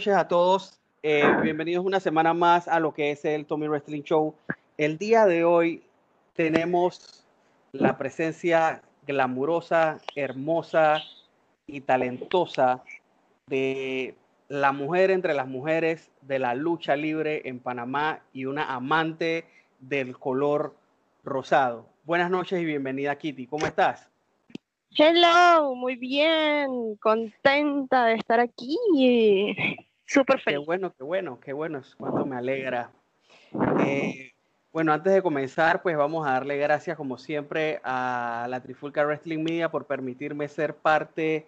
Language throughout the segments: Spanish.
Noches a todos. Eh, bienvenidos una semana más a lo que es el Tommy Wrestling Show. El día de hoy tenemos la presencia glamurosa, hermosa y talentosa de la mujer entre las mujeres de la lucha libre en Panamá y una amante del color rosado. Buenas noches y bienvenida Kitty. ¿Cómo estás? Hello, muy bien, contenta de estar aquí. Súper feliz. Qué bueno, qué bueno, qué bueno, cuánto me alegra. Eh, bueno, antes de comenzar, pues vamos a darle gracias, como siempre, a la Trifulca Wrestling Media por permitirme ser parte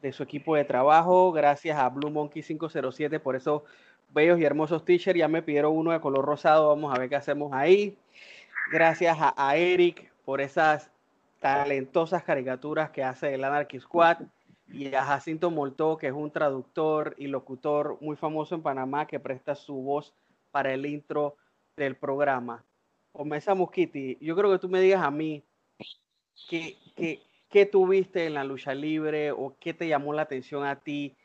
de su equipo de trabajo. Gracias a Blue Monkey 507 por esos bellos y hermosos t-shirts. Ya me pidieron uno de color rosado, vamos a ver qué hacemos ahí. Gracias a, a Eric por esas talentosas caricaturas que hace el Anarchy Squad y a Jacinto Moltó, que es un traductor y locutor muy famoso en Panamá que presta su voz para el intro del programa. Comenzamos, Kitty. Yo creo que tú me digas a mí qué, qué, qué tuviste en la lucha libre o qué te llamó la atención a ti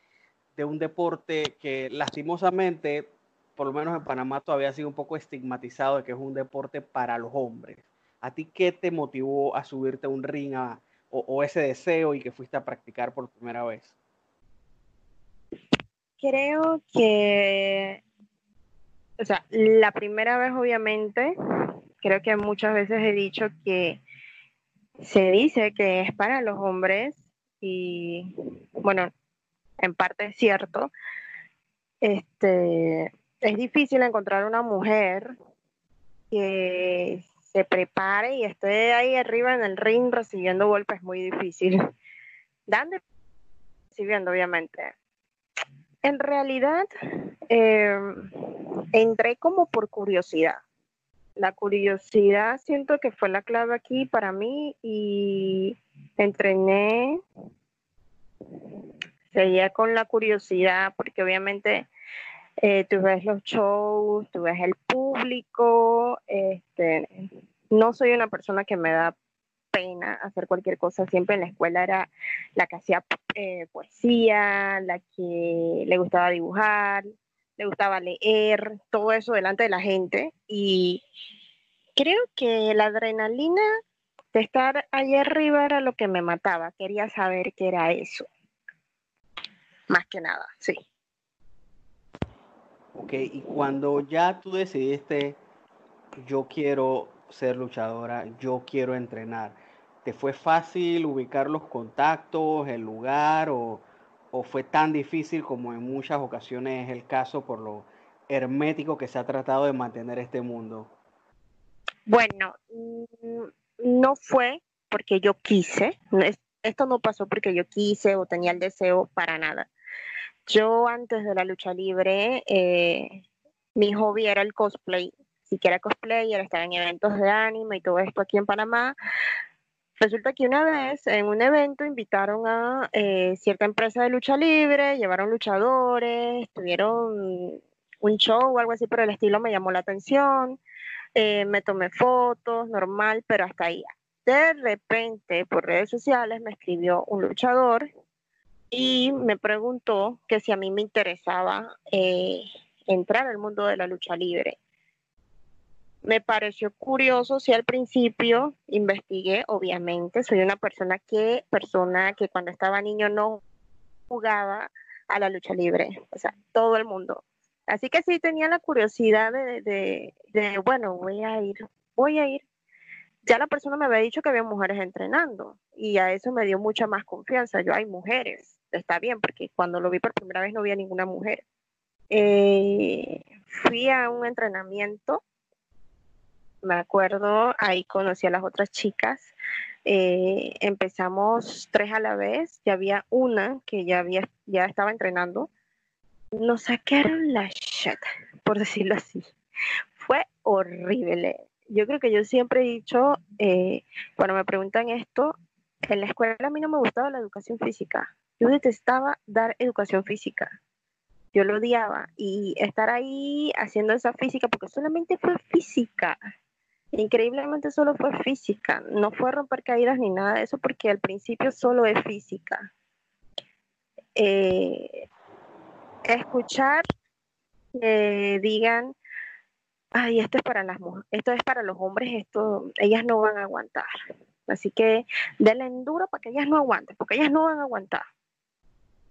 de un deporte que lastimosamente, por lo menos en Panamá, todavía ha sido un poco estigmatizado de que es un deporte para los hombres. ¿A ti qué te motivó a subirte a un ring a, o, ese deseo y que fuiste a practicar por primera vez? Creo que, o sea, la primera vez obviamente, creo que muchas veces he dicho que se dice que es para los hombres y bueno, en parte es cierto. Este, es difícil encontrar una mujer que se prepare y esté ahí arriba en el ring recibiendo golpes muy difícil. Dando recibiendo, obviamente. En realidad, em, entré como por curiosidad. La curiosidad siento que fue la clave aquí para mí y entrené, seguía con la curiosidad porque obviamente eh, tú ves los shows, tú ves el público, este, no soy una persona que me da pena hacer cualquier cosa, siempre en la escuela era la que hacía eh, poesía, la que le gustaba dibujar, le gustaba leer, todo eso delante de la gente. Y creo que la adrenalina de estar allá arriba era lo que me mataba, quería saber qué era eso, más que nada, sí. Ok, y cuando ya tú decidiste, yo quiero ser luchadora, yo quiero entrenar, ¿te fue fácil ubicar los contactos, el lugar o, fue tan difícil como en muchas ocasiones es el caso por lo hermético que se ha tratado de mantener este mundo? Bueno, mm, no fue porque yo quise, esto no pasó porque yo quise o tenía el deseo para nada. Yo antes de la lucha libre, eh, mi hobby era el cosplay. Si que era estaba en eventos de anime y todo esto aquí en Panamá. Resulta que una vez en un evento invitaron a eh, cierta empresa de lucha libre, llevaron luchadores, tuvieron un show o algo así por el estilo, me llamó la atención, eh, me tomé fotos, normal, pero hasta ahí. De repente, por redes sociales, me escribió un luchador y me preguntó que si a mí me interesaba eh, entrar al mundo de la lucha libre. Me pareció curioso, si al principio investigué, obviamente, soy una persona que, persona que cuando estaba niño no jugaba a la lucha libre, o sea, todo el mundo. Así que sí tenía la curiosidad de, de, de bueno, voy a ir, voy a ir. Ya la persona me había dicho que había mujeres entrenando y a eso me dio mucha más confianza. Yo hay mujeres, está bien, porque cuando lo vi por primera vez no vi a ninguna mujer. Eh, fui a un entrenamiento, me acuerdo, ahí conocí a las otras chicas. Eh, empezamos tres a la vez, ya había una que ya, había, ya estaba entrenando. Nos sacaron la shit, por decirlo así. Fue horrible. Yo creo que yo siempre he dicho, eh, cuando me preguntan esto, en la escuela a mí no me gustaba la educación física. Yo detestaba dar educación física. Yo lo odiaba. Y estar ahí haciendo esa física, porque solamente fue física. Increíblemente solo fue física. No fue romper caídas ni nada de eso, porque al principio solo es física. Eh, escuchar que digan, ay, esto es para las mujeres, esto es para los hombres, esto, ellas no van a aguantar. Así que denle enduro para que ellas no aguanten, porque ellas no van a aguantar.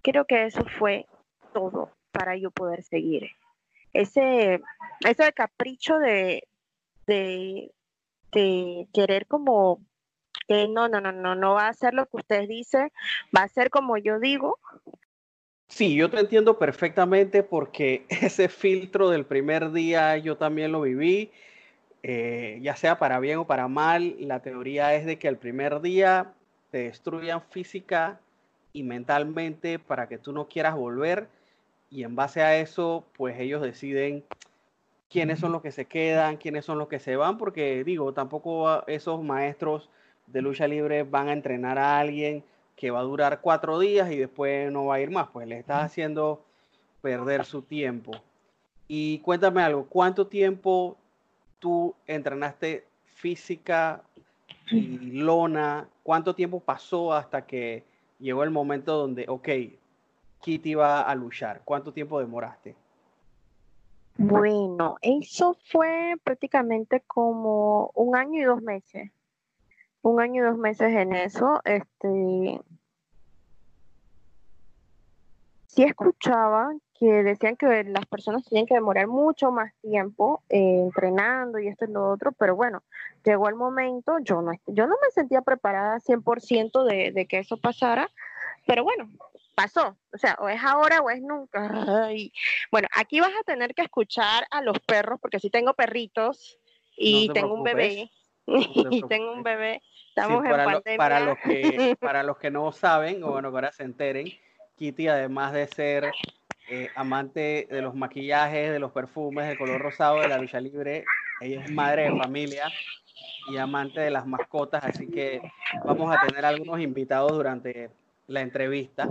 Creo que eso fue todo para yo poder seguir. Ese, ese capricho de, de, querer como que no, no, no, no, no va a ser lo que usted dice, va a ser como yo digo. Sí, yo te entiendo perfectamente porque ese filtro del primer día yo también lo viví eh, ya sea para bien o para mal, la teoría es de que el primer día te destruyan física y mentalmente para que tú no quieras volver y en base a eso, pues ellos deciden quiénes son los que se quedan, quiénes son los que se van, porque digo, tampoco esos maestros de lucha libre van a entrenar a alguien que va a durar cuatro días y después no va a ir más, pues le estás haciendo perder su tiempo. Y cuéntame algo, ¿cuánto tiempo tú entrenaste física y lona? ¿Cuánto tiempo pasó hasta que llegó el momento donde, ok, Kitty va a luchar? ¿Cuánto tiempo demoraste? Bueno, eso fue prácticamente como un año y dos meses. Un año y dos meses en eso. Este, sí escuchaba que decían que las personas tenían que demorar mucho más tiempo eh, entrenando y esto y lo otro, pero bueno, llegó el momento, yo no, yo no me sentía preparada 100% de, de que eso pasara, pero bueno, pasó, o sea, o es ahora o es nunca. Bueno, aquí vas a tener que escuchar a los perros, porque sí tengo perritos y tengo un bebé, y tengo un bebé, estamos en pandemia. para, los que, para los que no saben, o bueno, ahora se enteren, Kitty, además de ser eh, amante de los maquillajes, de los perfumes, del color rosado, de la lucha libre. Ella es madre de familia y amante de las mascotas, así que vamos a tener algunos invitados durante la entrevista.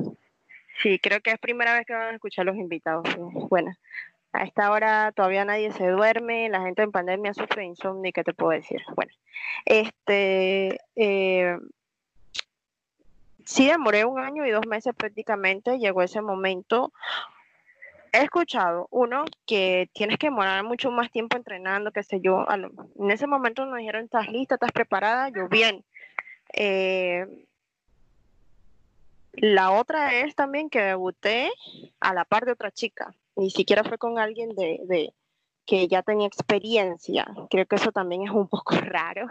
Sí, creo que es primera vez que van a escuchar los invitados. Bueno, a esta hora todavía nadie se duerme, la gente en pandemia sufre insomnio, ¿qué te puedo decir? Bueno, este, eh, sí demoré un año y dos meses prácticamente, llegó ese momento he escuchado, uno, que tienes que demorar mucho más tiempo entrenando, qué sé yo. En ese momento nos dijeron, ¿estás lista? ¿Estás preparada? Yo, bien. Eh, la otra es también que debuté a la par de otra chica. Ni siquiera fue con alguien de, de que ya tenía experiencia. Creo que eso también es un poco raro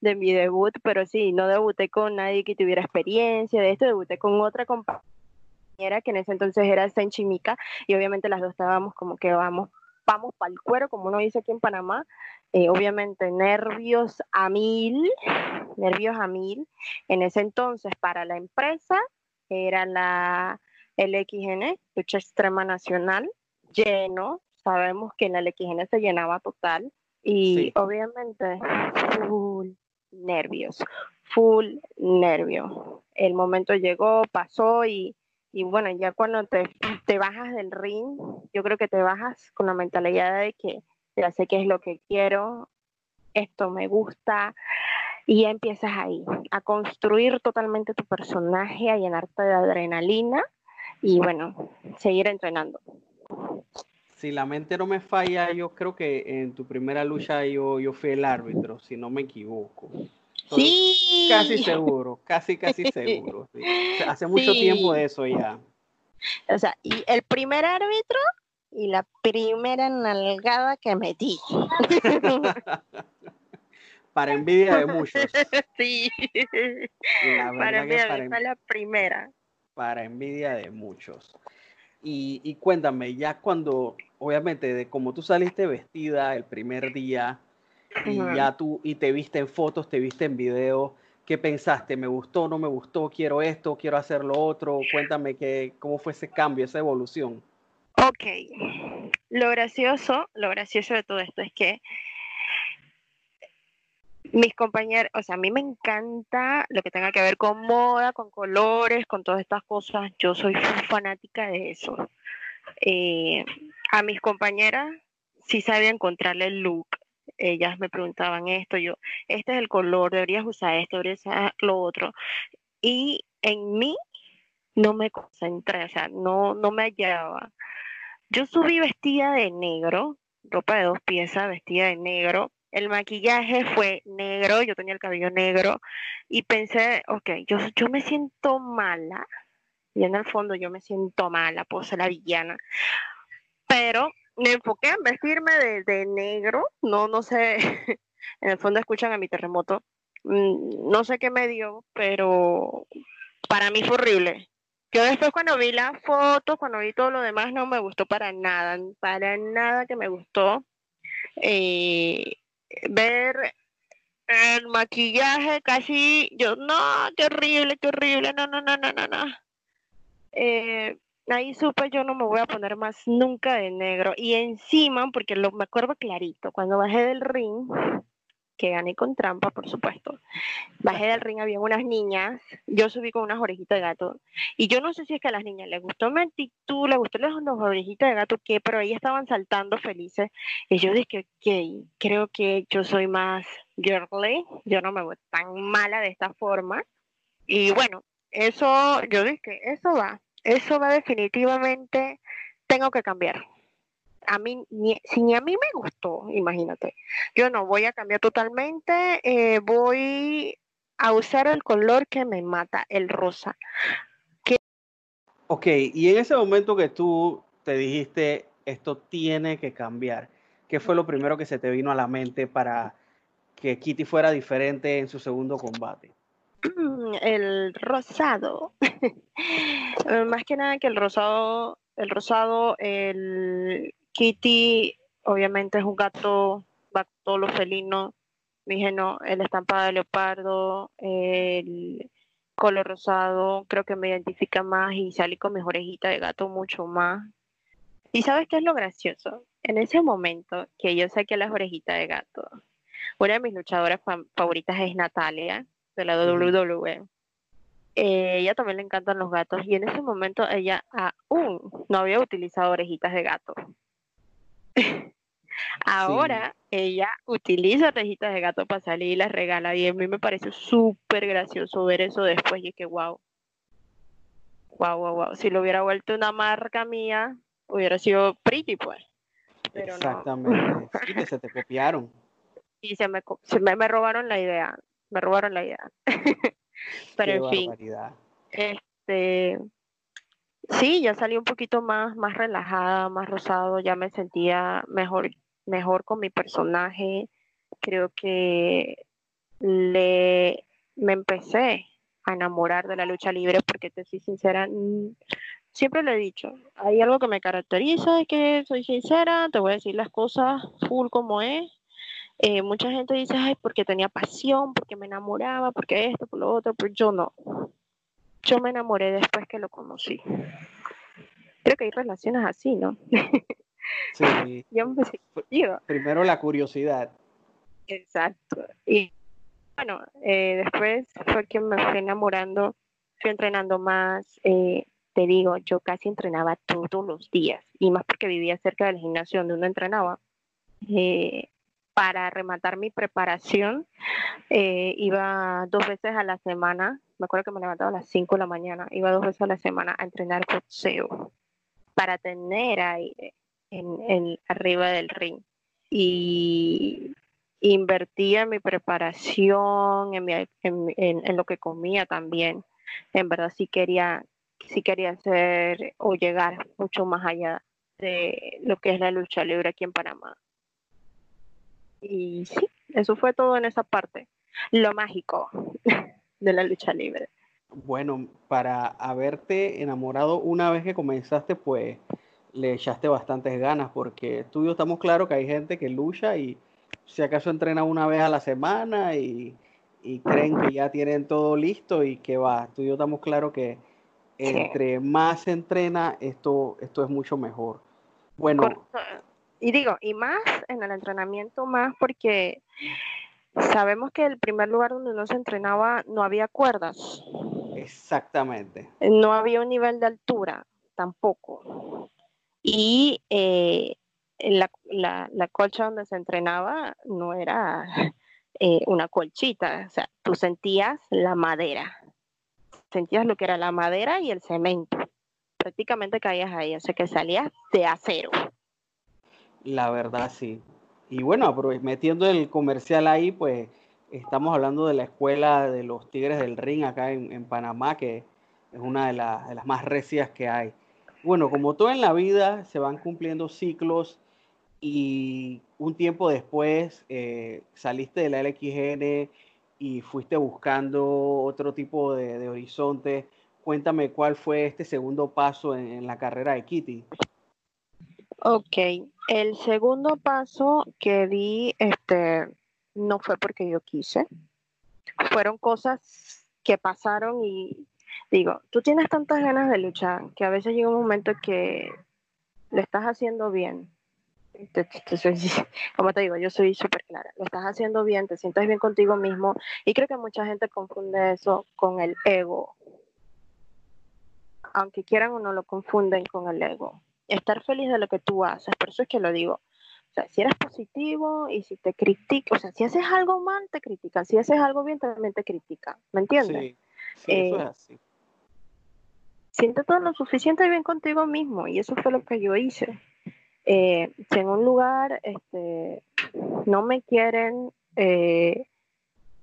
de mi debut, pero sí, no debuté con nadie que tuviera experiencia. De esto debuté con otra compañera que en ese entonces era Chimica y obviamente las dos estábamos como que vamos, vamos para el cuero, como uno dice aquí en Panamá, eh, obviamente nervios a mil, nervios a mil. En ese entonces para la empresa era la LXN, Lucha Extrema Nacional, lleno, sabemos que en la LXN se llenaba total y obviamente full nervios, full nervio. El momento llegó, pasó y y bueno, ya cuando te, te, bajas del ring, yo creo que te bajas con la mentalidad de que ya sé qué es lo que quiero, esto me gusta, y ya empiezas ahí, a construir totalmente tu personaje, a llenarte de adrenalina y bueno, seguir entrenando. Si la mente no me falla, yo creo que en tu primera lucha yo, yo fui el árbitro, si no me equivoco sí. Casi seguro, casi, casi seguro. Hace mucho tiempo de eso ya. O sea, y el primer árbitro y la primera nalgada que metí. para envidia de muchos. Sí. para envidia, fue la primera. para envidia de muchos. Y, cuéntame, ya cuando, obviamente, de como tú saliste vestida el primer día y ya tú, y te viste en fotos, te viste en video, ¿qué pensaste? ¿Me gustó, no me gustó? ¿Quiero esto? ¿Quiero hacer lo otro? Cuéntame que, cómo fue ese cambio, esa evolución. Ok, lo gracioso, lo gracioso de todo esto es que mis compañeros, o sea, a mí me encanta lo que tenga que ver con moda, con colores, con todas estas cosas. Yo soy fanática de eso. Eh, a mis compañeras sí sabía encontrarle el look. Ellas me preguntaban esto, yo, este es el color, deberías usar esto, deberías usar lo otro. Y en mí no me concentré, o sea, no, no me hallaba. Yo subí vestida de negro, ropa de dos piezas, vestida de negro, el maquillaje fue negro, yo tenía el cabello negro y pensé, ok, yo, yo me siento mala, y en el fondo yo me siento mala, puedo ser la villana, pero me enfoqué en vestirme de, negro, no, no sé, en el fondo escuchan a mi terremoto, mm, no sé qué me dio, pero para mí fue horrible. Yo después cuando vi las fotos, cuando vi todo lo demás, no me gustó para nada, para nada que me gustó. Eh, ver el maquillaje casi, yo, no, qué horrible, qué horrible, no, no, no, no, no, no. Eh, ahí supe yo no me voy a poner más nunca de negro. Y encima, porque lo, me acuerdo clarito, cuando bajé del ring, que gané con trampa, por supuesto. Bajé del ring, había unas niñas, yo subí con unas orejitas de gato, y yo no sé si es que a las niñas les gustó mi actitud, les gustó las, orejitas de gato, qué, pero ellas estaban saltando felices, y yo dije, ok, creo que yo soy más girly, yo no me voy tan mala de esta forma, y bueno, eso, yo dije, eso va, eso va definitivamente, tengo que cambiar a mí, ni, si ni a mí me gustó, imagínate, yo no voy a cambiar totalmente, eh, voy a usar el color que me mata, el rosa. Ok, y en ese momento que tú te dijiste, esto tiene que cambiar, ¿qué fue lo primero que se te vino a la mente para que Kitty fuera diferente en su segundo combate? El rosado. Más que nada que el rosado, el rosado, el Kitty, obviamente, es un gato, felinos. Dije, no, el estampado de leopardo, el color rosado, creo que me identifica más y salí con mis orejitas de gato mucho más. ¿Y sabes qué es lo gracioso? En ese momento que yo saqué las orejitas de gato, una de mis luchadoras favoritas es Natalia, de la WWE. Eh, ella también le encantan los gatos y en ese momento ella aún no había utilizado orejitas de gato. Ahora ella utiliza orejitas de gato para salir y las regala y a mí me parece súper gracioso ver eso después y es que wow. Wow, wow, wow. Si lo hubiera vuelto una marca mía, hubiera sido pretty pues. Exactamente. Sí, que se te copiaron. Y se me, se me, me robaron la idea. Me robaron la idea. Pero en fin. Este Sí, ya salí un poquito más, más relajada, más rosado, ya me sentía mejor, mejor con mi personaje. Creo que le, me empecé a enamorar de la lucha libre porque te soy sincera, siempre le he dicho, hay algo que me caracteriza, es que soy sincera, te voy a decir las cosas full como es. Eh, mucha gente dice, ay, porque tenía pasión, porque me enamoraba, porque esto, por lo otro, pero yo no yo me enamoré después que lo conocí. Creo que hay relaciones así, ¿no? Sí. yo Primero la curiosidad. Exacto. Y bueno, eh, después fue que me fui enamorando, fui entrenando más. Eh, te digo, yo casi entrenaba todos los días, y más porque vivía cerca del gimnasio donde uno entrenaba. Eh, para rematar mi preparación, iba dos veces a la semana me acuerdo que me levantaba a las 5 de la mañana, iba dos veces a la semana a entrenar boxeo para tener aire en, arriba del ring. Y invertía en mi preparación, en, en, lo que comía también. En verdad sí quería, sí quería hacer o llegar mucho más allá de lo que es la lucha libre aquí en Panamá. Y sí, eso fue todo en esa parte. Lo mágico. de la lucha libre. Bueno, para haberte enamorado una vez que comenzaste, pues le echaste bastantes ganas, porque tú y yo estamos claros que hay gente que lucha y si acaso entrena una vez a la semana y, creen que ya tienen todo listo y que va. Tú y yo estamos claros que entre más se entrena, esto, esto es mucho mejor. Bueno. Y digo, y más en el entrenamiento, más porque sabemos que el primer lugar donde uno se entrenaba no había cuerdas. Exactamente. No había un nivel de altura tampoco. Y eh, la, la, colcha donde se entrenaba no era eh, una colchita, o sea, tú sentías la madera, sentías lo que era la madera y el cemento. Prácticamente caías ahí, o sea que salías de acero. La verdad, sí. Y bueno, metiendo el comercial ahí, pues estamos hablando de la escuela de los Tigres del Ring acá en, Panamá, que es una de, de, las más recias que hay. Bueno, como todo en la vida, se van cumpliendo ciclos y un tiempo después eh, saliste de la LXN y fuiste buscando otro tipo de, horizonte. Cuéntame cuál fue este segundo paso en, la carrera de Kitty. Ok, el segundo paso que di, este, no fue porque yo quise. Fueron cosas que pasaron y digo, tú tienes tantas ganas de luchar que a veces llega un momento que lo estás haciendo bien. como te digo, yo soy súper clara. Lo estás haciendo bien, te sientes bien contigo mismo y creo que mucha gente confunde eso con el ego. Aunque quieran o no lo confunden con el ego. Estar feliz de lo que tú haces, por eso es que lo digo o sea, si eres positivo y si te critican, o sea, si haces algo mal, te critican. Si haces algo bien, también te critican. ¿Me entiendes? Sí, eso es eh, así. Siente todo lo suficiente bien contigo mismo y eso fue lo que yo hice. Eh, si en un lugar este, no me quieren eh,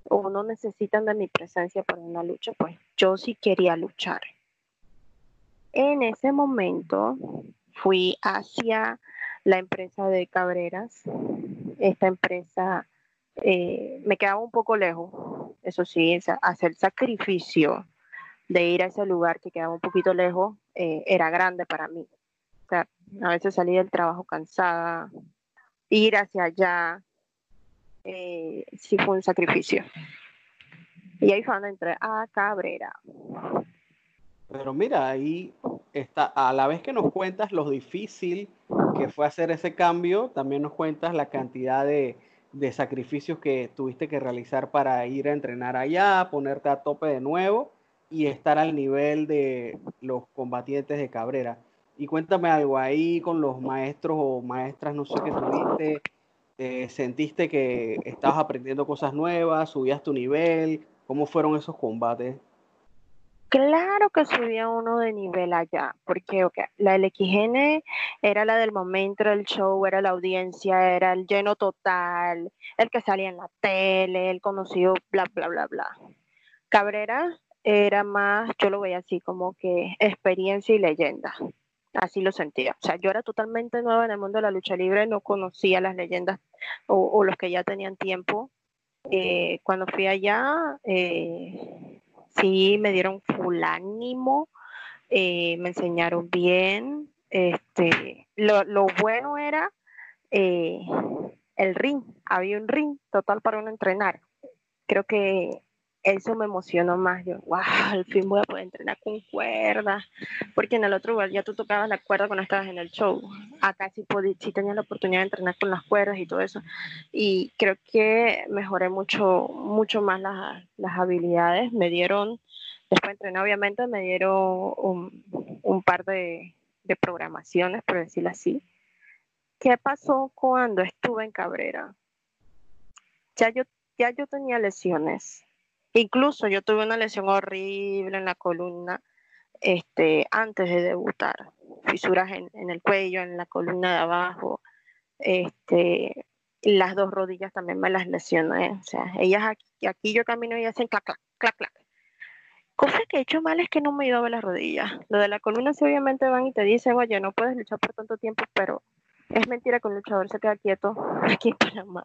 o no necesitan de mi presencia para una lucha, pues yo sí quería luchar. En ese momento fui hacia la empresa de Cabreras. Esta empresa eh, me quedaba un poco lejos, eso sí, hacer sacrificio de ir a ese lugar que quedaba un poquito lejos eh, era grande para mí. O sea, a veces salí del trabajo cansada, ir hacia allá eh, sí fue un sacrificio. Y ahí fue donde entré a Cabrera. Pero mira, ahí está, a la vez que nos cuentas lo difícil que fue hacer ese cambio, también nos cuentas la cantidad de, sacrificios que tuviste que realizar para ir a entrenar allá, ponerte a tope de nuevo y estar al nivel de los combatientes de Cabrera. Y cuéntame algo, ahí con los maestros o maestras, no sé qué tuviste, eh, sentiste que estabas aprendiendo cosas nuevas, subías tu nivel, ¿cómo fueron esos combates? Claro que subía uno de nivel allá, porque la LXN era la del momento, el show, era la audiencia, era el lleno total, el que salía en la tele, el conocido, bla, bla, bla, bla. Cabrera era más, yo lo veía así como que experiencia y leyenda. Así lo sentía. O sea, yo era totalmente nueva en el mundo de la lucha libre, no conocía las leyendas o, los que ya tenían tiempo. Eh, cuando fui allá, eh, sí me dieron full ánimo, eh, me enseñaron bien. Este, lo, bueno era eh, el ring, había un ring total para uno entrenar. Creo que eso me emocionó más. Yo, wow, al fin voy a poder entrenar con cuerdas, porque en el otro lugar ya tú tocabas la cuerda cuando estabas en el show. Acá sí, podí, sí tenía la oportunidad de entrenar con las cuerdas y todo eso. Y creo que mejoré mucho, mucho más las, las habilidades. Me dieron, después de entrenar, obviamente, me dieron un, un par de, de programaciones, por decirlo así. ¿Qué pasó cuando estuve en Cabrera? Ya yo, ya yo tenía lesiones Incluso yo tuve una lesión horrible en la columna este, antes de debutar. Fisuras en, el cuello, en la columna de abajo. Este, las dos rodillas también me las lesioné. O sea, ellas aquí, aquí yo camino y hacen clac, clac, clac, clac. Cosa que he hecho mal es que no me he ido a ver las rodillas. Lo de la columna sí obviamente van y te dicen, oye, no puedes luchar por tanto tiempo, pero es mentira que un luchador se queda quieto aquí en Panamá.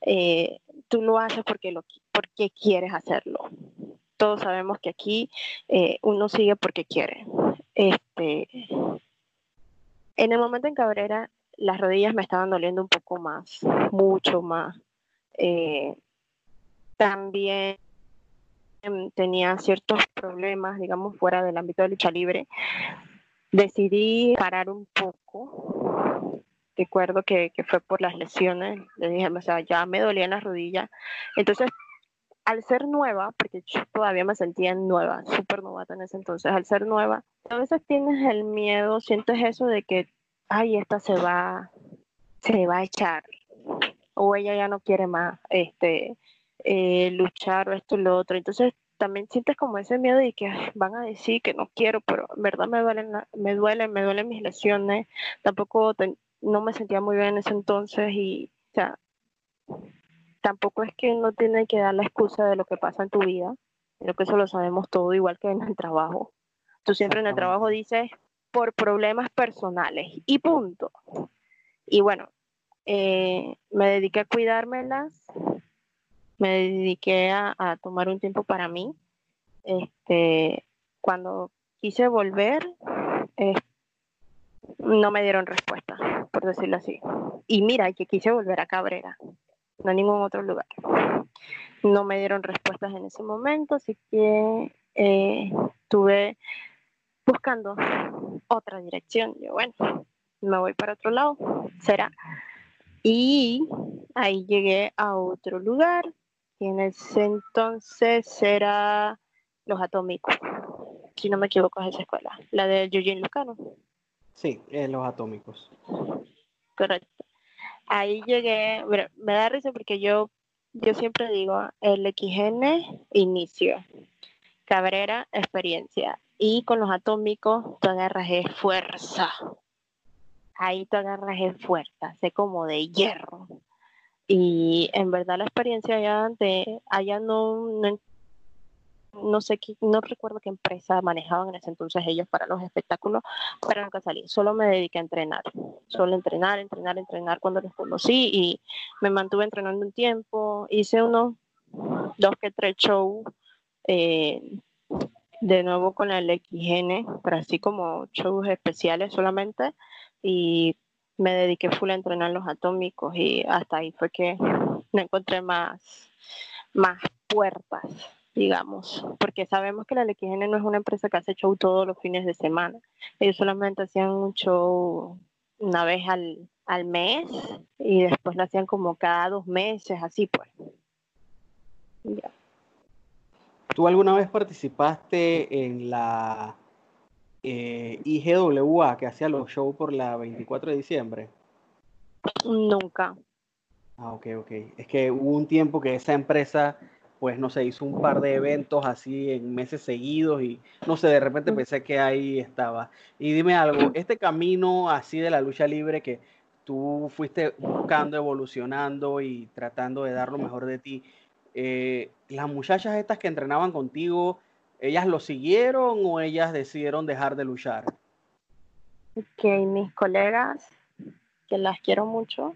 Eh, tú lo haces porque, lo, porque quieres hacerlo. todos sabemos que aquí eh, uno sigue porque quiere. Este, en el momento en Cabrera, las rodillas me estaban doliendo un poco más, mucho más. Eh, también tenía ciertos problemas, digamos, fuera del ámbito de lucha libre. Decidí parar un poco. Recuerdo que, que fue por las lesiones. Le dije, o sea, ya me dolían las rodillas. Entonces, al ser nueva, porque yo todavía me sentía nueva, súper novata en ese entonces, al ser nueva, a veces tienes el miedo, sientes eso de que, ay, esta se va, se va a echar, o ella ya no quiere más, este, eh, luchar o esto y lo otro. Entonces también sientes como ese miedo de que van a decir que no quiero, pero en verdad me duelen, me duelen, me duelen mis lesiones. Tampoco no me sentía muy bien en ese entonces y, o sea, tampoco es que uno tiene que dar la excusa de lo que pasa en tu vida. Creo que eso lo sabemos todo, igual que en el trabajo. Tú siempre en el trabajo dices por problemas personales y punto. Y bueno, eh, me dediqué a cuidármelas, me dediqué a, tomar un tiempo para mí. Este, cuando quise volver, no me dieron respuesta, decirlo así. Y mira, que quise volver a Cabrera, no a ningún otro lugar. No me dieron respuestas en ese momento, así que eh, estuve buscando otra dirección. Yo, bueno, me voy para otro lado, será. Y ahí llegué a otro lugar y en ese entonces era Los Atómicos, si no me equivoco es esa escuela, la de Eugene Lucano. Sí, Los Atómicos. Correcto. Ahí llegué, me da risa porque yo, yo siempre digo, el XN inicio, Cabrera experiencia y con los atómicos tú agarras fuerza. Ahí tú agarras fuerza, sé como de hierro y en verdad la experiencia allá, de, allá no, sé, qué, no recuerdo qué empresa manejaban en ese entonces ellos para los espectáculos, pero nunca salí. Solo me dediqué a entrenar. Solo entrenar, entrenar, entrenar cuando los conocí y me mantuve entrenando un tiempo. Hice unos dos que tres shows eh, de nuevo con el XN, pero así como shows especiales solamente. Y me dediqué full a entrenar los atómicos y hasta ahí fue que no encontré más, más puertas, digamos, porque sabemos que la LXN no es una empresa que hace show todos los fines de semana. Ellos solamente hacían un show una vez al, al mes y después lo hacían como cada dos meses, así pues. ¿Tú alguna vez participaste en la eh, IGWA que hacía los shows por la 24 de diciembre? Nunca. Ah, ok, ok. Es que hubo un tiempo que esa empresa, pues no sé, hizo un par de eventos así en meses seguidos y no sé, de repente pensé que ahí estaba. Y dime algo, este camino así de la lucha libre que tú fuiste buscando, evolucionando y tratando de dar lo mejor de ti, eh, las muchachas estas que entrenaban contigo, ¿Ellas lo siguieron o ellas decidieron dejar de luchar? Que mis colegas, que las quiero mucho,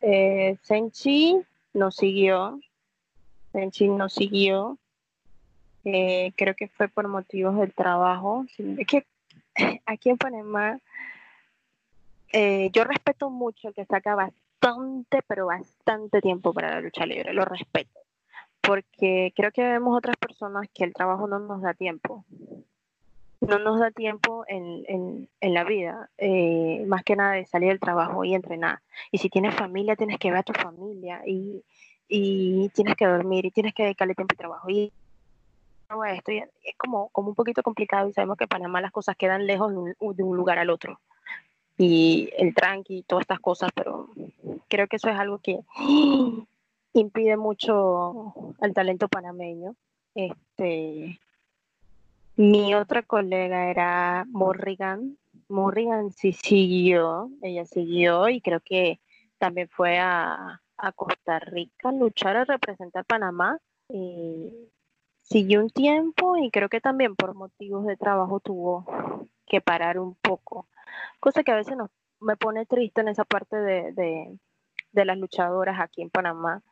eh, Senchi nos siguió, Senchi nos siguió, eh, creo que fue por motivos del trabajo. Es que aquí en Panamá eh, yo respeto mucho que saca bastante, pero bastante tiempo para la lucha libre, lo respeto porque creo que vemos otras personas que el trabajo no nos da tiempo. No nos da tiempo en, la vida, eh, más que nada de salir del trabajo y entrenar. Y si tienes familia, tienes que ver a tu familia y, tienes que dormir y tienes que dedicarle tiempo al trabajo. Y esto es como, como un poquito complicado y sabemos que en Panamá las cosas quedan lejos de un, de un lugar al otro. Y el tranqui y todas estas cosas, pero creo que eso es algo que impide mucho al talento panameño. Este, mi otra colega era Morrigan. Morrigan sí siguió, ella siguió y creo que también fue a, Costa Rica a luchar a representar Panamá. siguió un tiempo y creo que también por motivos de trabajo tuvo que parar un poco. Cosa que a veces me pone triste en esa parte de, de las luchadoras aquí en Panamá,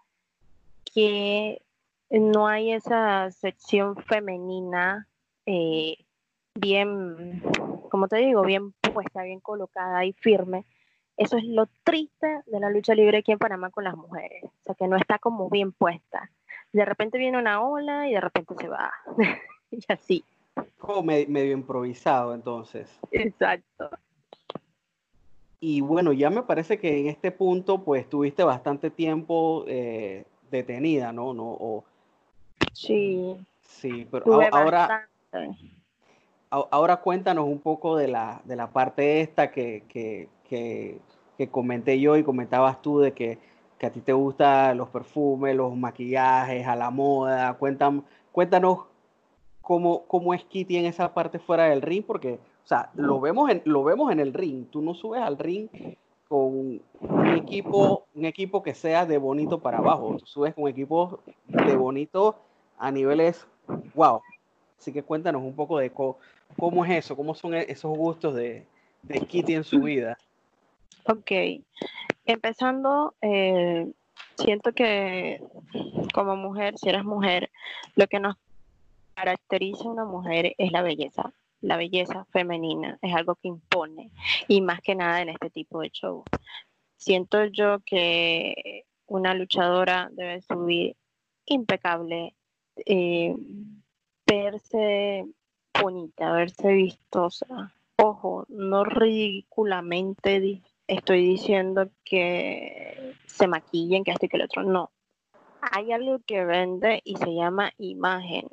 que no hay esa sección femenina eh, bien, como te digo, bien puesta, bien colocada y firme. Eso es lo triste de la lucha libre aquí en Panamá con las mujeres, o sea, que no está como bien puesta. De repente viene una ola y de repente se va, y así. Como medio improvisado entonces. Exacto. Y bueno, ya me parece que en este punto pues tuviste bastante tiempo eh, detenida, ¿no? ¿no? sí. Sí, pero ahora, ahora cuéntanos un poco de la, de la parte esta que, que, que, que, comenté yo y comentabas tú de que, que, a ti te gustan los perfumes, los maquillajes, a la moda. Cuéntanos, cuéntanos cómo, cómo es Kitty en esa parte fuera del ring, porque o sea, lo vemos en, lo vemos en el ring. Tú no subes al ring con un equipo, un equipo que sea de bonito para abajo. Tú subes con equipos de bonito a niveles wow. Así que cuéntanos un poco de cómo, es eso, cómo son e-, esos gustos de, de Kitty en su vida. Ok, empezando, eh, siento que como mujer, si eres mujer, lo que nos caracteriza a una mujer es la belleza la belleza femenina, es algo que impone y más que nada en este tipo de show. Siento yo que una luchadora debe subir impecable, eh, verse bonita, verse vistosa. Ojo, no ridículamente estoy diciendo que se maquillen, que esto y que el otro, no. Hay algo que vende y se llama imagen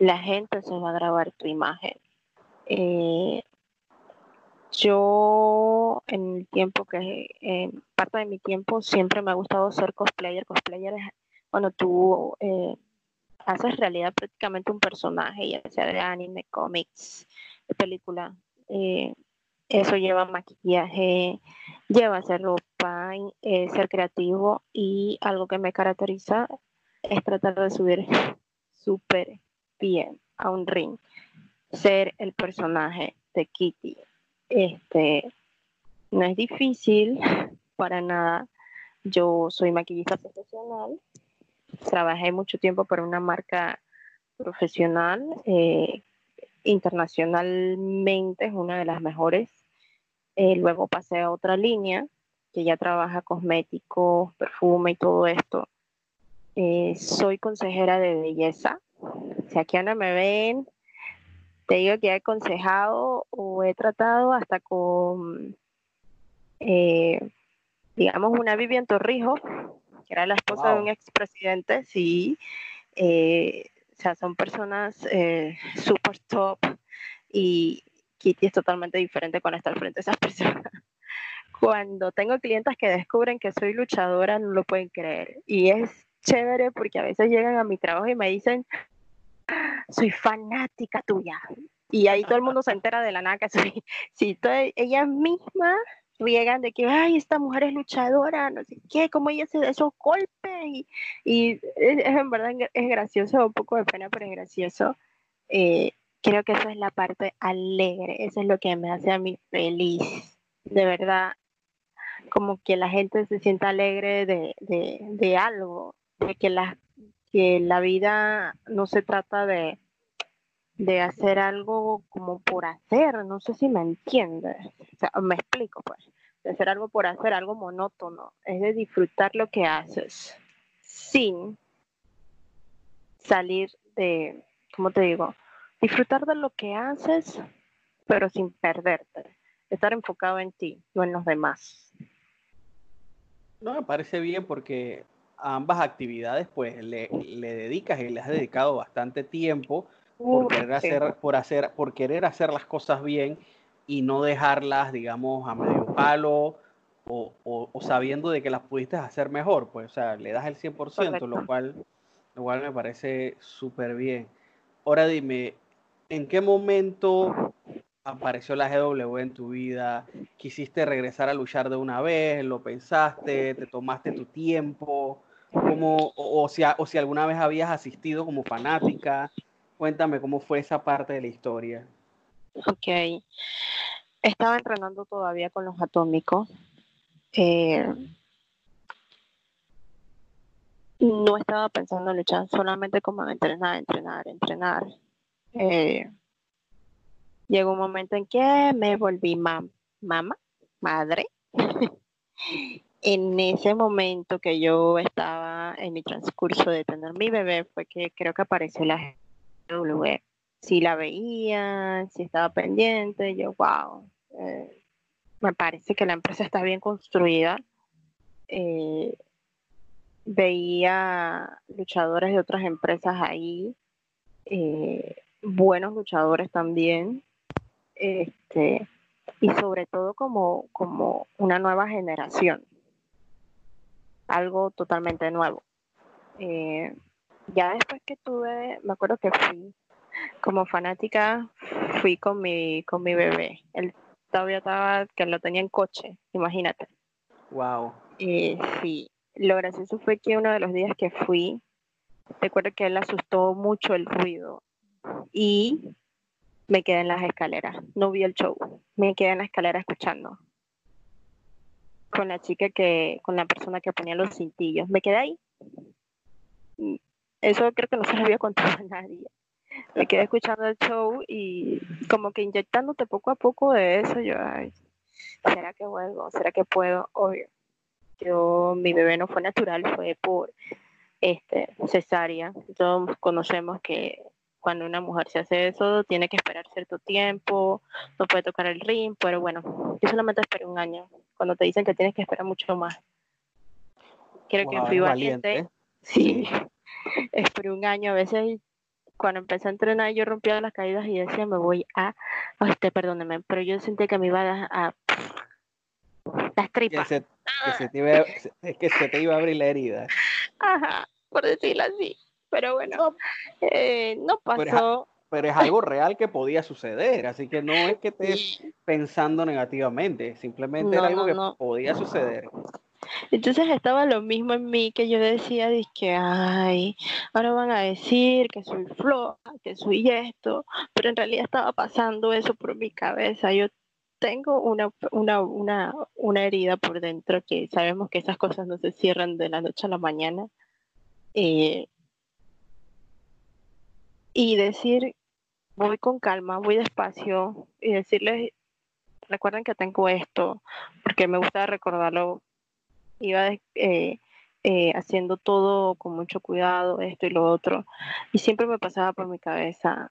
la gente se va a grabar tu imagen. Eh, yo en el tiempo que, parte de mi tiempo, siempre me ha gustado ser cosplayer. Cosplayer es cuando tú eh, haces realidad prácticamente un personaje, ya sea de anime, cómics, de película. Eh, eso lleva maquillaje, lleva hacer ropa, ser creativo y algo que me caracteriza es tratar de subir súper bien a un ring, ser el personaje de Kitty. Este, no es difícil para nada. Yo soy maquillista profesional, trabajé mucho tiempo para una marca profesional, eh, internacionalmente es una de las mejores. Eh, luego pasé a otra línea que ya trabaja cosméticos, perfume y todo esto. Eh, soy consejera de belleza si aquí no me ven, te digo que he aconsejado o he tratado hasta con, eh, digamos, una Vivian Torrijo, que era la esposa de un expresidente, sí. Eh, o sea, son personas eh, super top y Kitty es totalmente diferente cuando está al frente de esas personas. Cuando tengo clientes que descubren que soy luchadora, no lo pueden creer. Y es chévere porque a veces llegan a mi trabajo y me dicen, soy fanática tuya. Y ahí todo el mundo se entera de la nada que soy. Sí, ellas mismas riegan de que, ay, esta mujer es luchadora, no sé qué, como ella se da esos golpes. Y, y es, en verdad es gracioso, un poco de pena, pero es gracioso. Eh, creo que esa es la parte alegre, eso es lo que me hace a mí feliz. De verdad, como que la gente se sienta alegre de, de, de algo, de que las que la vida no se trata de, de hacer algo como por hacer, no sé si me entiendes, o sea, me explico pues, de hacer algo por hacer, algo monótono, es de disfrutar lo que haces sin salir de, ¿cómo te digo? Disfrutar de lo que haces, pero sin perderte, estar enfocado en ti, no en los demás. No, me parece bien porque ambas actividades, pues le, dedicas y le has dedicado bastante tiempo por querer, hacer, por, hacer, por querer hacer las cosas bien y no dejarlas, digamos, a medio palo o, o, sabiendo de que las pudiste hacer mejor, pues, o sea, le das el 100%, lo cual, lo cual me parece súper bien. Ahora dime, ¿en qué momento apareció la GW en tu vida? ¿Quisiste regresar a luchar de una vez? ¿Lo pensaste? ¿Te tomaste tu tiempo? o, si, alguna vez habías asistido como fanática. Cuéntame cómo fue esa parte de la historia. Ok. Estaba entrenando todavía con los atómicos. Eh, no estaba pensando en luchar, solamente como en entrenar, entrenar, entrenar. Eh, llegó un momento en que me volví mamá, madre. en ese momento que yo estaba en mi transcurso de tener mi bebé fue que creo que apareció la GW. Si la veía, si estaba pendiente, yo, wow, eh, me parece que la empresa está bien construida. Eh, veía luchadores de otras empresas ahí, buenos luchadores también, este, y sobre todo como, como una nueva generación, algo totalmente nuevo. Eh, ya después que tuve, me acuerdo que fui como fanática, fui con mi, con mi bebé. Él todavía estaba, que lo tenía en coche, imagínate. Wow. Eh, sí, lo gracioso fue que uno de los días que fui, recuerdo que él asustó mucho el ruido y me quedé en las escaleras. No vi el show, me quedé en la escalera escuchando. Con la chica que, con la persona que ponía los cintillos. Me quedé ahí. Eso creo que no se lo había contado a nadie. Me quedé escuchando el show y como que inyectándote poco a poco de eso, yo, ay, ¿será que vuelvo? ¿Será que puedo? Obvio yo, mi bebé no fue natural, fue por este, cesárea. Todos conocemos que cuando una mujer se hace eso, tiene que esperar cierto tiempo, no puede tocar el ring, pero bueno, yo solamente esperé un año, cuando te dicen que tienes que esperar mucho más. Creo que fui valiente. Sí, esperé un año, a veces cuando empecé a entrenar yo rompía las caídas y decía me voy a, este, perdóneme, pero yo sentí que me iba a, a las tripas. Que se, que te iba, que se te iba a abrir la herida. Ajá, por decirlo así. Pero bueno, no, eh, pasó. Pero es, algo real que podía suceder, así que no es que estés pensando negativamente, simplemente era algo que podía suceder. Entonces estaba lo mismo en mí que yo decía, que ay, ahora van a decir que soy floja, que soy esto, pero en realidad estaba pasando eso por mi cabeza. Yo tengo una, una, una, una, herida por dentro que sabemos que esas cosas no se cierran de la noche a la mañana. Eh, y decir, voy con calma, voy despacio y decirles, recuerden que tengo esto, porque me gusta recordarlo. Iba eh, eh, haciendo todo con mucho cuidado, esto y lo otro. Y siempre me pasaba por mi cabeza,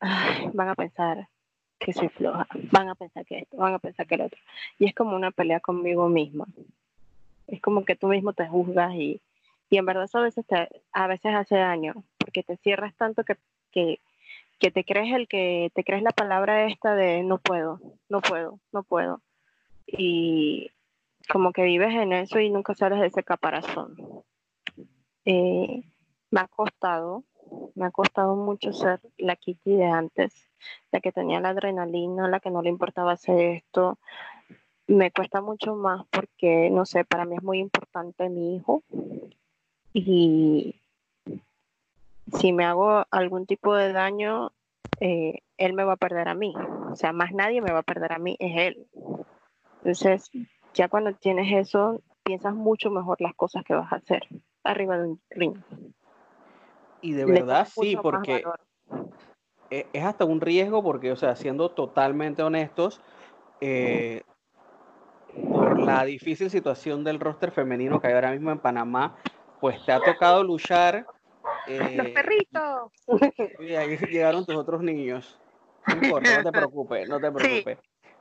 van a pensar, que soy floja, van a pensar que esto, van a pensar que el otro. Y es como una pelea conmigo misma. Es como que tú mismo te juzgas y, y en verdad eso a veces, a veces hace daño, porque te cierras tanto que, que, te crees el que te crees la palabra esta de no puedo, no puedo, no puedo. Y como que vives en eso y nunca sales de ese caparazón. Eh, me ha costado, me ha costado mucho ser la Kitty de antes la que tenía la adrenalina, la que no le importaba hacer esto. Me cuesta mucho más porque, no sé, para mí es muy importante mi hijo y si me hago algún tipo de daño, eh, él me va a perder a mí. O sea, más nadie me va a perder a mí, es él. Entonces, ya cuando tienes eso, piensas mucho mejor las cosas que vas a hacer arriba de un ring. Y de verdad sí, porque e, es hasta un riesgo porque, o sea, siendo totalmente honestos, eh, por la difícil situación del roster femenino que hay ahora mismo en Panamá, pues te ha tocado luchar. Eh, Los perritos. Y ahí llegaron tus otros niños. No importa, no te preocupes, no te preocupes.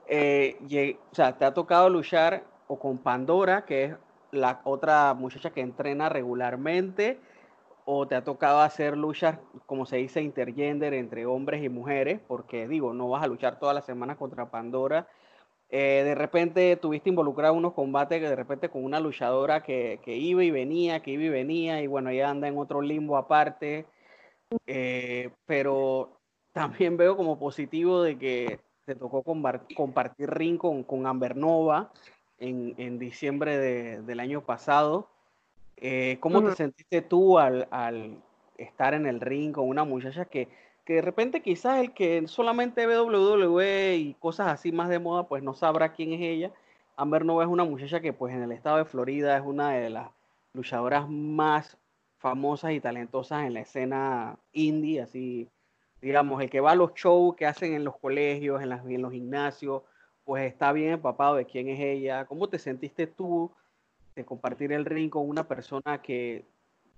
Eh, o sea, te ha tocado luchar o con Pandora, que es la otra muchacha que entrena regularmente, o te ha tocado hacer luchas, como se dice, intergender entre hombres y mujeres, porque digo, no vas a luchar todas las semanas contra Pandora. Eh, de repente tuviste involucrado unos combates que de repente con una luchadora que, iba y venía, que iba y venía, y bueno, ella anda en otro limbo aparte. Eh, pero también veo como positivo de que te tocó compartir ring con, con Amber Nova en, en diciembre de, del año pasado. Eh, ¿Cómo te sentiste tú al, estar en el ring con una muchacha que, de repente quizás el que solamente ve WWE y cosas así más de moda, pues no sabrá quién es ella? Amber Nova es una muchacha que pues en el estado de Florida es una de las luchadoras más famosas y talentosas en la escena indie, así, digamos, el que va a los shows que hacen en los colegios, en, las, en los gimnasios, pues está bien empapado de quién es ella. ¿Cómo te sentiste tú de compartir el ring con una persona que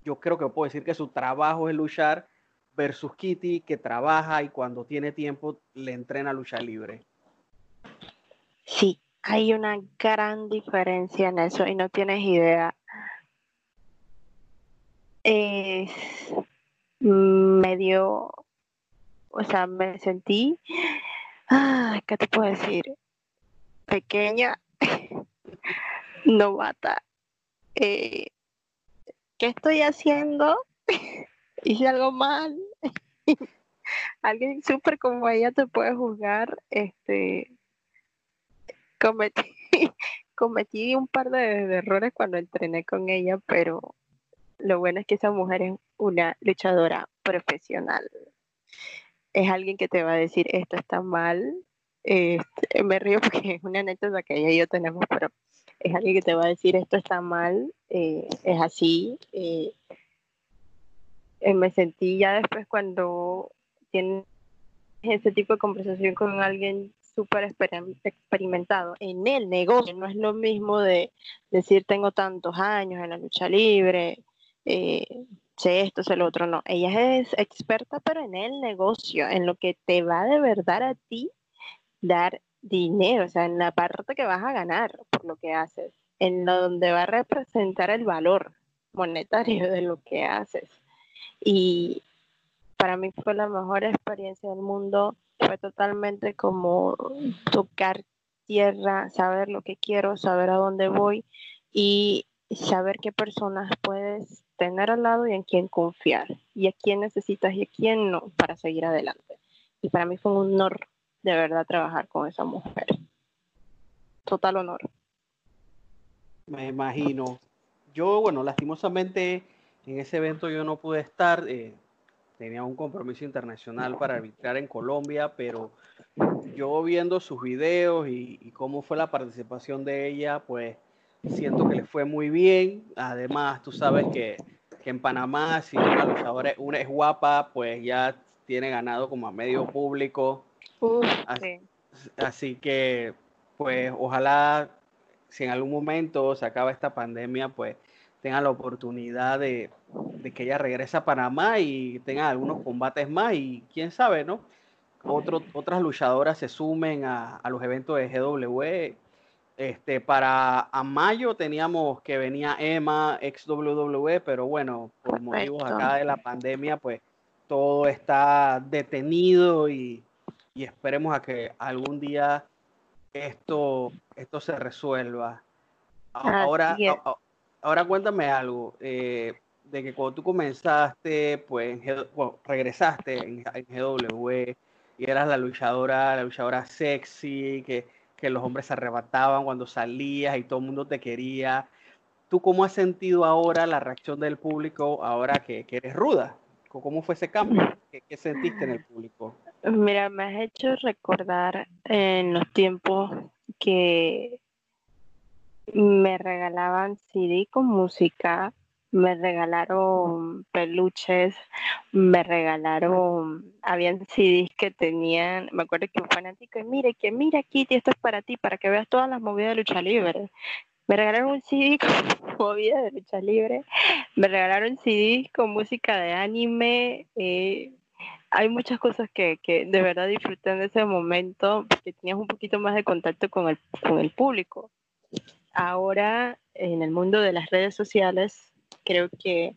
yo creo que puedo decir que su trabajo es luchar versus Kitty que trabaja y cuando tiene tiempo le entrena lucha libre? Sí, hay una gran diferencia en eso y no tienes idea. Es medio, o sea, me sentí, ah, ¿qué te puedo decir? Pequeña, novata. Eh, ¿Qué estoy haciendo? Hice algo mal. Alguien súper como ella te puede juzgar, este, cometí, cometí un par de, errores cuando entrené con ella, pero lo bueno es que esa mujer es una luchadora profesional. Es alguien que te va a decir esto está mal. Este, me río porque es una anécdota que ella y yo tenemos, pero es alguien que te va a decir esto está mal, eh, es así. Eh, eh, me sentí ya después cuando tienes ese tipo de conversación con alguien súper experimentado en el negocio. No es lo mismo de decir tengo tantos años en la lucha libre, eh, sé esto, sé lo otro. No, ella es experta, pero en el negocio, en lo que te va de verdad a ti dar dinero, o sea, en la parte que vas a ganar por lo que haces, en donde va a representar el valor monetario de lo que haces. Y para mí fue la mejor experiencia del mundo fue totalmente como tocar tierra, saber lo que quiero, saber a dónde voy y saber qué personas puedes tener al lado y en quién confiar y a quién necesitas y a quién no para seguir adelante. Y para mí fue un honor de verdad trabajar con esa mujer. Total honor. Me imagino. Yo, bueno, lastimosamente en ese evento yo no pude estar. Eh, tenía un compromiso internacional para arbitrar en Colombia, pero yo viendo sus videos y, cómo fue la participación de ella, pues siento que le fue muy bien. Además, tú sabes que, en Panamá, si una luchadora una es guapa, pues ya tiene ganado como a medio público. así, que, pues ojalá si en algún momento se acaba esta pandemia, pues tenga la oportunidad de, que ella regrese a Panamá y tenga algunos combates más y quién sabe, ¿no? otras luchadoras se sumen a, los eventos de GW. Este, para a mayo teníamos que venía Emma, ex WWE, pero bueno, por motivos acá de la pandemia, pues todo está detenido y, esperemos a que algún día esto, esto se resuelva. Ahora, ahora cuéntame algo, eh, de que cuando tú comenzaste, pues regresaste en, GW y eras la luchadora, la luchadora sexy, que, los hombres se arrebataban cuando salías y todo el mundo te quería. ¿Tú cómo has sentido ahora la reacción del público ahora que, eres ruda? ¿Cómo fue ese cambio? ¿Qué, ¿Qué, sentiste en el público? Mira, me has hecho recordar en los tiempos que me regalaban CD con música, me regalaron peluches, me regalaron, habían CDs que tenían, me acuerdo que un fanático, mire, que mira Kitty, esto es para ti, para que veas todas las movidas de lucha libre. Me regalaron un CD con movidas de lucha libre, me regalaron CD con música de anime, eh, hay muchas cosas que, que, de verdad disfruté en ese momento, porque tenías un poquito más de contacto con el, con el público ahora en el mundo de las redes sociales creo que,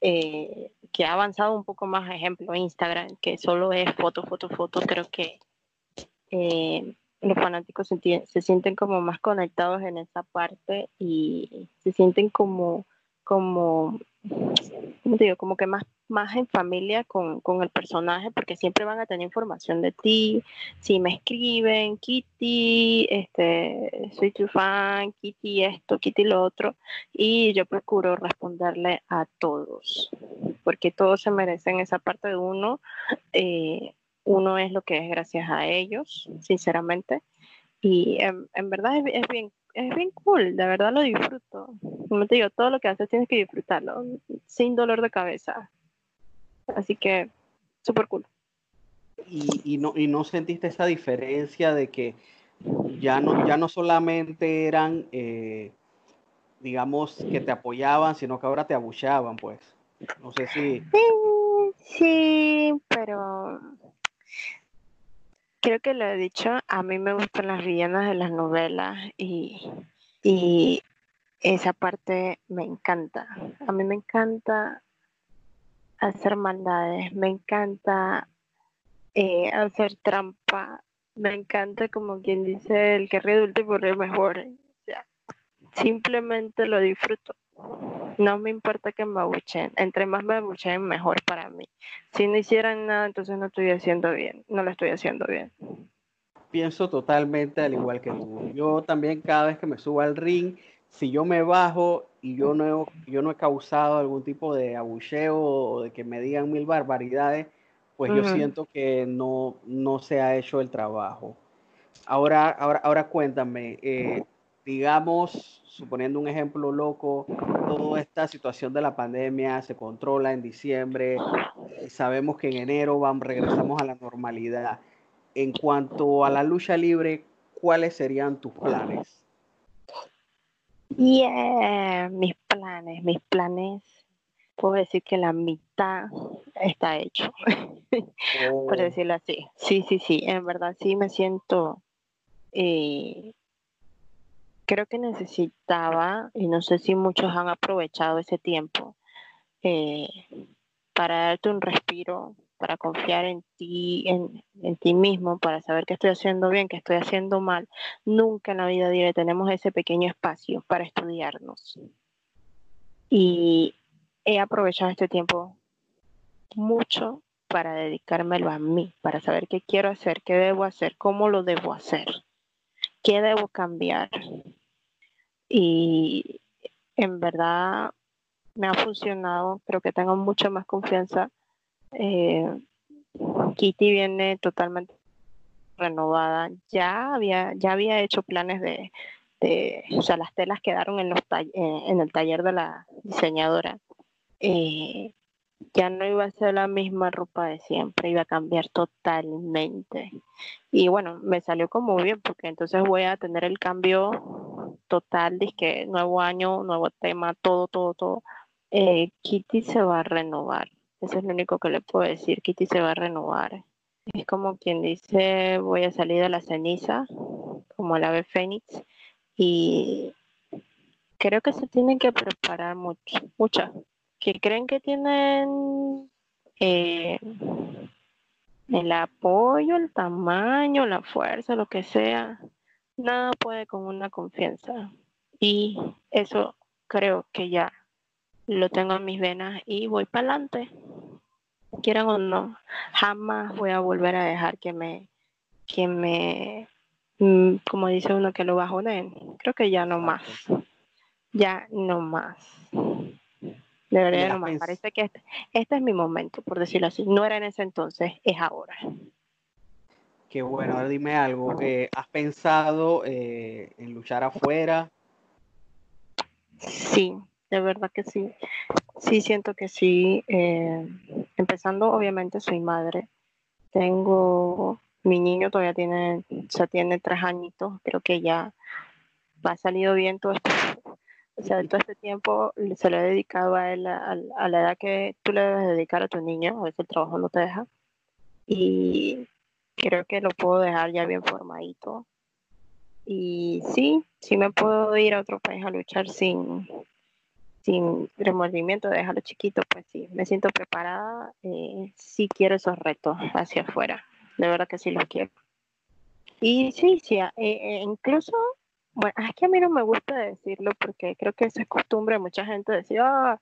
eh, que ha avanzado un poco más, ejemplo, Instagram, que solo es foto, foto, foto, creo que eh, los fanáticos se, se, sienten como más conectados en esa parte y se sienten como, como digo? Como que más, más en familia con, el personaje, porque siempre van a tener información de ti. Si me escriben, Kitty, este, soy tu fan, Kitty esto, Kitty lo otro, y yo procuro responderle a todos, porque todos se merecen esa parte de uno. Eh, uno es lo que es gracias a ellos, sinceramente. Y en, verdad es, bien es bien cool, de verdad lo disfruto. Como te digo, todo lo que haces tienes que disfrutarlo, sin dolor de cabeza. Así que, súper cool. Y, no, y no sentiste esa diferencia de que ya no, ya no solamente eran, eh, digamos, que te apoyaban, sino que ahora te abucheaban, pues. No sé si... Sí, pero creo que lo he dicho, a mí me gustan las villanas de las novelas y, y esa parte me encanta. A mí me encanta hacer maldades, me encanta eh, hacer trampa, me encanta como quien dice el que ríe último ríe mejor. simplemente lo disfruto. No me importa que me abuchen. Entre más me abuchen, mejor para mí. Si no hicieran nada, entonces no estoy haciendo bien. No lo estoy haciendo bien. Pienso totalmente al igual que tú. Yo también cada vez que me subo al ring, si yo me bajo y yo no he, yo no he causado algún tipo de abucheo o de que me digan mil barbaridades, pues yo siento que no, no se ha hecho el trabajo. Ahora, ahora, ahora cuéntame, eh, digamos, suponiendo un ejemplo loco, toda esta situación de la pandemia se controla en diciembre, eh, sabemos que en enero vamos, regresamos a la normalidad. En cuanto a la lucha libre, ¿cuáles serían tus planes? Yeah, mis planes, mis planes, puedo decir que la mitad está hecho, por oh. decirlo así. Sí, sí, sí, en verdad sí me siento eh, creo que necesitaba, y no sé si muchos han aprovechado ese tiempo, eh, para darte un respiro, para confiar en ti, en, ti mismo, para saber que estoy haciendo bien, que estoy haciendo mal. Nunca en la vida diaria tenemos ese pequeño espacio para estudiarnos. Y he aprovechado este tiempo mucho para dedicármelo a mí, para saber qué quiero hacer, qué debo hacer, cómo lo debo hacer. ¿Qué debo cambiar? Y en verdad me ha funcionado, creo que tengo mucha más confianza. Eh, Kitty viene totalmente renovada. Ya había, ya había hecho planes de, o sea, las telas quedaron en, los en el taller de la diseñadora. Eh, ya no iba a ser la misma ropa de siempre, iba a cambiar totalmente. Y bueno, me salió como bien porque entonces voy a tener el cambio total, que nuevo año, nuevo tema, todo, todo, todo. Eh, Kitty se va a renovar. Eso es lo único que le puedo decir. Kitty se va a renovar. Es como quien dice, voy a salir de la ceniza, como el ave fénix. Y creo que se tienen que preparar mucho, muchas que creen que tienen eh, el apoyo, el tamaño, la fuerza, lo que sea, nada puede con una confianza. Y eso creo que ya lo tengo en mis venas y voy para adelante. Quieran o no, jamás voy a volver a dejar que me, que me, mm, como dice uno, que lo bajonen. Creo que ya no más. Ya no más. De verdad, no me parece que este, este, es mi momento, por decirlo así. No era en ese entonces, es ahora. Qué bueno, ahora dime algo. Eh, ¿Has pensado eh, en luchar afuera? Sí, de verdad que sí. Sí, siento que sí. Eh, empezando, obviamente, soy madre. Tengo, mi niño todavía tiene, o tiene tres añitos. Creo que ya ha salido bien todo esto o sea, todo este tiempo se lo he dedicado a él a, la edad que tú le debes dedicar a tu niño, a veces el trabajo no te deja. Y creo que lo puedo dejar ya bien formadito. Y sí, sí me puedo ir a otro país a luchar sin, sin remordimiento, de dejarlo chiquito, pues sí, me siento preparada. Eh, sí quiero esos retos hacia afuera, de verdad que sí los quiero. Y sí, sí, eh, eh, incluso bueno, es que a mí no me gusta decirlo porque creo que eso es costumbre mucha gente decir, ah,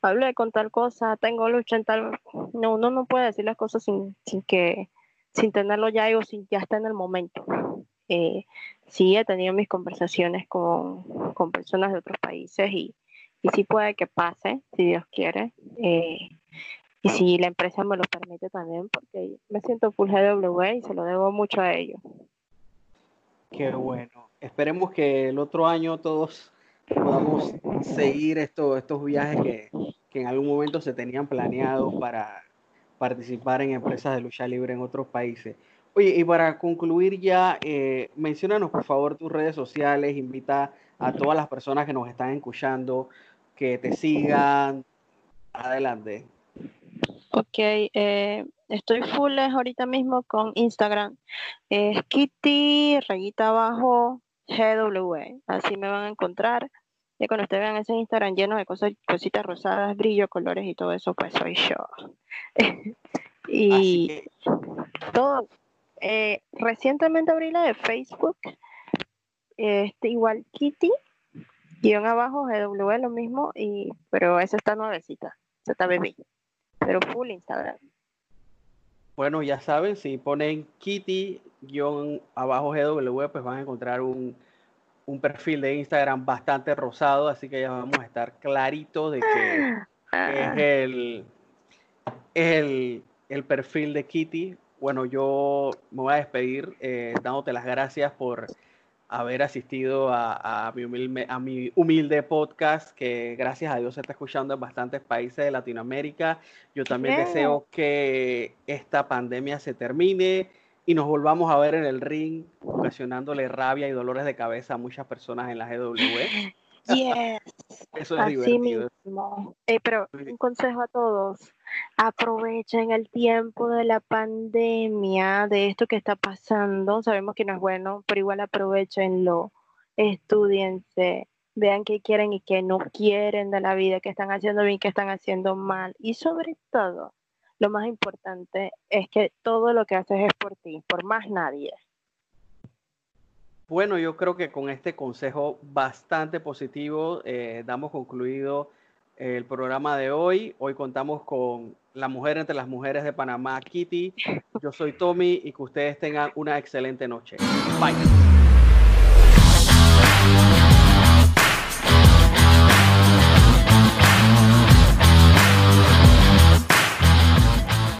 hablé con tal cosa, tengo lucha en tal. No, uno no puede decir las cosas sin, sin que, sin tenerlo ya o sin ya está en el momento. Eh, sí he tenido mis conversaciones con, con, personas de otros países y, y sí puede que pase, si Dios quiere. Eh, y si la empresa me lo permite también, porque me siento full GW y se lo debo mucho a ellos. Qué bueno. esperemos que el otro año todos podamos seguir esto, estos viajes que, que en algún momento se tenían planeados para participar en empresas de lucha libre en otros países. Oye, y para concluir ya, eh, mencionanos por favor tus redes sociales, invita a todas las personas que nos están escuchando que te sigan. Adelante. Ok, eh, estoy full ahorita mismo con Instagram. Es Kitty, rayita abajo, GW. Así me van a encontrar. Y cuando ustedes vean ese Instagram lleno de cosas, cositas rosadas, brillo, colores y todo eso, pues soy yo. y todo. Eh, recientemente abrí la de Facebook. Este, igual Kitty, guion abajo, GW, lo mismo, y, pero esa está nuevecita, ZBB. Pero full Instagram. Bueno, ya saben, si ponen Kitty, guion abajo GW, pues van a encontrar un un perfil de Instagram bastante rosado, así que ya vamos a estar claritos de que es, el, el, el, perfil de Kitty. Bueno, yo me voy a despedir eh, dándote las gracias por haber asistido a, a, mi humilde, a mi humilde podcast, que gracias a Dios se está escuchando en bastantes países de Latinoamérica. Yo también deseo que esta pandemia se termine y nos volvamos a ver en el ring, ocasionándole rabia y dolores de cabeza a muchas personas en la GW. Yes. Eso es Así divertido. Mismo. Eh, pero un consejo a todos, aprovechen el tiempo de la pandemia, de esto que está pasando. Sabemos que no es bueno, pero igual aprovechenlo, estudiense, vean qué quieren y qué no quieren de la vida, qué están haciendo bien, qué están haciendo mal. Y sobre todo, lo más importante es que todo lo que haces es por ti, por más nadie. Bueno, yo creo que con este consejo bastante positivo eh, damos concluido el programa de hoy. Hoy contamos con la mujer entre las mujeres de Panamá, Kitty. Yo soy Tommy y que ustedes tengan una excelente noche. Bye.